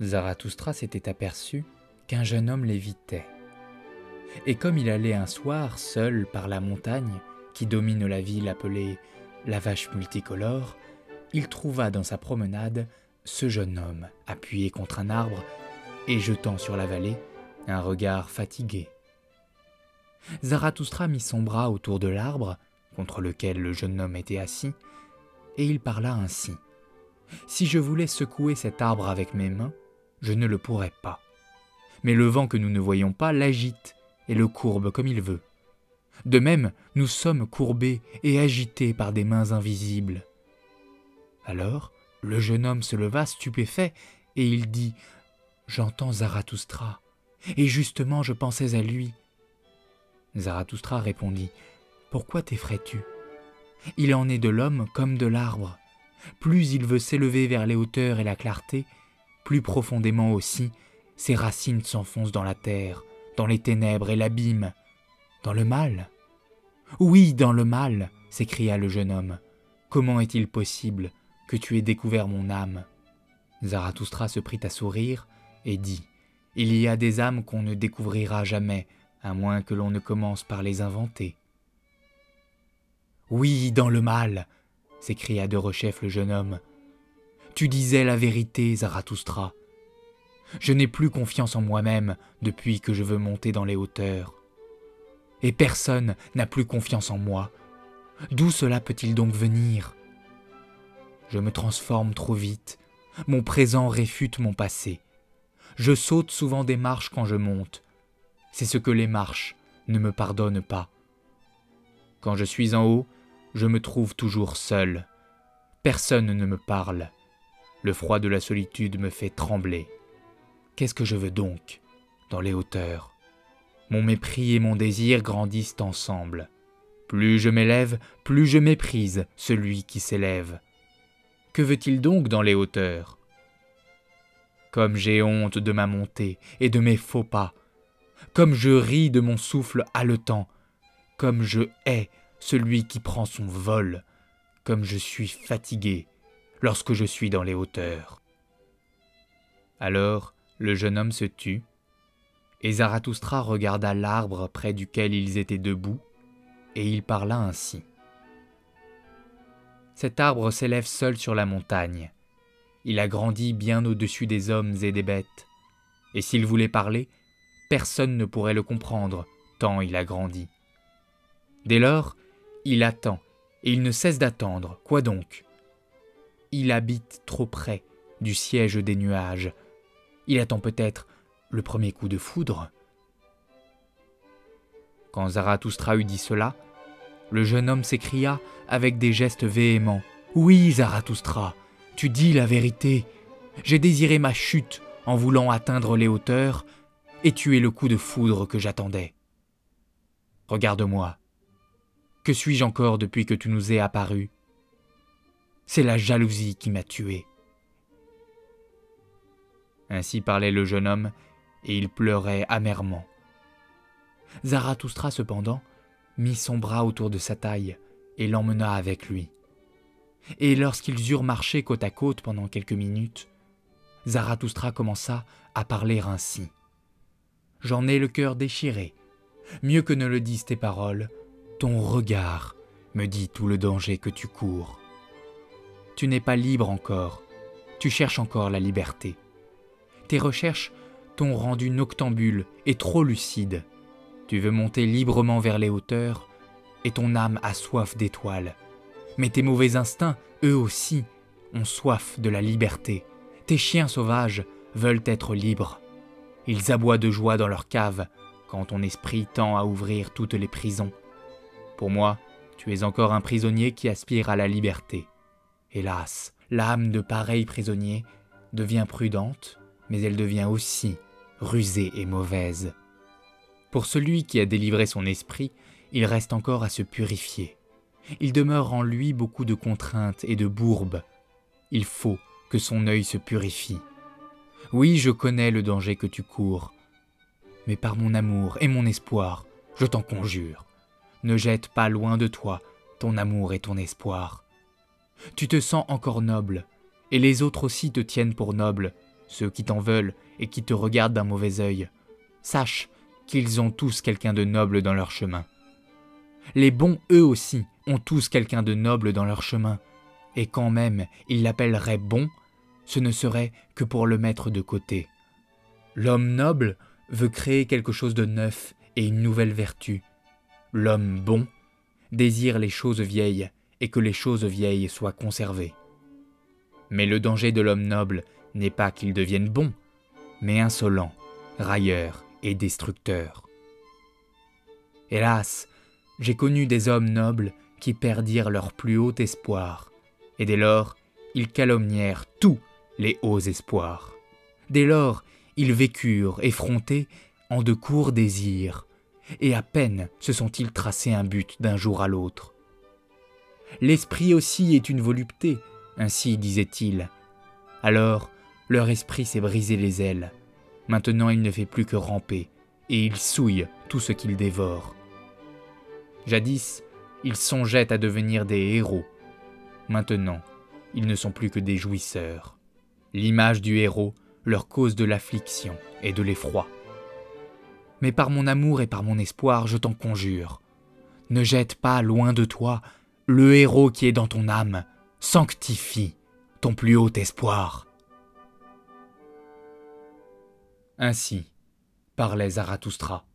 Zarathustra s'était aperçu qu'un jeune homme l'évitait. Et comme il allait un soir seul par la montagne qui domine la ville appelée la vache multicolore, il trouva dans sa promenade ce jeune homme appuyé contre un arbre et jetant sur la vallée un regard fatigué. Zarathustra mit son bras autour de l'arbre contre lequel le jeune homme était assis, et il parla ainsi. Si je voulais secouer cet arbre avec mes mains, je ne le pourrais pas. Mais le vent que nous ne voyons pas l'agite et le courbe comme il veut. De même, nous sommes courbés et agités par des mains invisibles. Alors, le jeune homme se leva stupéfait, et il dit J'entends Zarathustra, et justement je pensais à lui. Zarathustra répondit Pourquoi t'effraies-tu? Il en est de l'homme comme de l'arbre. Plus il veut s'élever vers les hauteurs et la clarté, plus profondément aussi, ses racines s'enfoncent dans la terre, dans les ténèbres et l'abîme. Dans le mal? Oui, dans le mal, s'écria le jeune homme. Comment est-il possible que tu aies découvert mon âme? Zarathustra se prit à sourire et dit Il y a des âmes qu'on ne découvrira jamais, à moins que l'on ne commence par les inventer. Oui, dans le mal, s'écria de rechef le jeune homme. Tu disais la vérité, Zarathustra. Je n'ai plus confiance en moi-même depuis que je veux monter dans les hauteurs. Et personne n'a plus confiance en moi. D'où cela peut-il donc venir? Je me transforme trop vite. Mon présent réfute mon passé. Je saute souvent des marches quand je monte. C'est ce que les marches ne me pardonnent pas. Quand je suis en haut, je me trouve toujours seul. Personne ne me parle. Le froid de la solitude me fait trembler. Qu'est-ce que je veux donc dans les hauteurs? Mon mépris et mon désir grandissent ensemble. Plus je m'élève, plus je méprise celui qui s'élève. Que veut-il donc dans les hauteurs? Comme j'ai honte de ma montée et de mes faux pas, comme je ris de mon souffle haletant, comme je hais celui qui prend son vol, comme je suis fatigué lorsque je suis dans les hauteurs. Alors le jeune homme se tut, et Zarathustra regarda l'arbre près duquel ils étaient debout, et il parla ainsi. Cet arbre s'élève seul sur la montagne. Il a grandi bien au-dessus des hommes et des bêtes, et s'il voulait parler, personne ne pourrait le comprendre, tant il a grandi. Dès lors, il attend, et il ne cesse d'attendre. Quoi donc? Il habite trop près du siège des nuages. Il attend peut-être le premier coup de foudre. Quand Zarathustra eut dit cela, le jeune homme s'écria avec des gestes véhéments. Oui, Zarathustra, tu dis la vérité. J'ai désiré ma chute en voulant atteindre les hauteurs, et tu es le coup de foudre que j'attendais. Regarde-moi, que suis-je encore depuis que tu nous es apparu C'est la jalousie qui m'a tué. Ainsi parlait le jeune homme, et il pleurait amèrement. Zarathustra cependant mit son bras autour de sa taille et l'emmena avec lui. Et lorsqu'ils eurent marché côte à côte pendant quelques minutes, Zarathustra commença à parler ainsi. J'en ai le cœur déchiré. Mieux que ne le disent tes paroles, ton regard me dit tout le danger que tu cours. Tu n'es pas libre encore, tu cherches encore la liberté. Tes recherches t'ont rendu noctambule et trop lucide. Tu veux monter librement vers les hauteurs, et ton âme a soif d'étoiles. Mais tes mauvais instincts, eux aussi, ont soif de la liberté. Tes chiens sauvages veulent être libres. Ils aboient de joie dans leur cave quand ton esprit tend à ouvrir toutes les prisons. Pour moi, tu es encore un prisonnier qui aspire à la liberté. Hélas, l'âme de pareil prisonnier devient prudente, mais elle devient aussi rusée et mauvaise. Pour celui qui a délivré son esprit, il reste encore à se purifier. Il demeure en lui beaucoup de contraintes et de bourbes. Il faut que son œil se purifie. Oui, je connais le danger que tu cours, mais par mon amour et mon espoir, je t'en conjure, ne jette pas loin de toi ton amour et ton espoir. Tu te sens encore noble, et les autres aussi te tiennent pour noble, ceux qui t'en veulent et qui te regardent d'un mauvais œil, sache qu'ils ont tous quelqu'un de noble dans leur chemin. Les bons, eux aussi, ont tous quelqu'un de noble dans leur chemin, et quand même ils l'appelleraient bon, ce ne serait que pour le mettre de côté. L'homme noble veut créer quelque chose de neuf et une nouvelle vertu. L'homme bon désire les choses vieilles et que les choses vieilles soient conservées. Mais le danger de l'homme noble n'est pas qu'il devienne bon, mais insolent, railleur et destructeur. Hélas, j'ai connu des hommes nobles qui perdirent leur plus haut espoir, et dès lors ils calomnièrent tous les hauts espoirs. Dès lors ils vécurent effrontés en de courts désirs, et à peine se sont-ils tracés un but d'un jour à l'autre. L'esprit aussi est une volupté, ainsi disait-il. Alors, leur esprit s'est brisé les ailes. Maintenant il ne fait plus que ramper, et il souille tout ce qu'il dévore. Jadis, ils songeaient à devenir des héros. Maintenant, ils ne sont plus que des jouisseurs. L'image du héros leur cause de l'affliction et de l'effroi. Mais par mon amour et par mon espoir, je t'en conjure, ne jette pas loin de toi le héros qui est dans ton âme, sanctifie ton plus haut espoir. Ainsi parlait Zarathustra.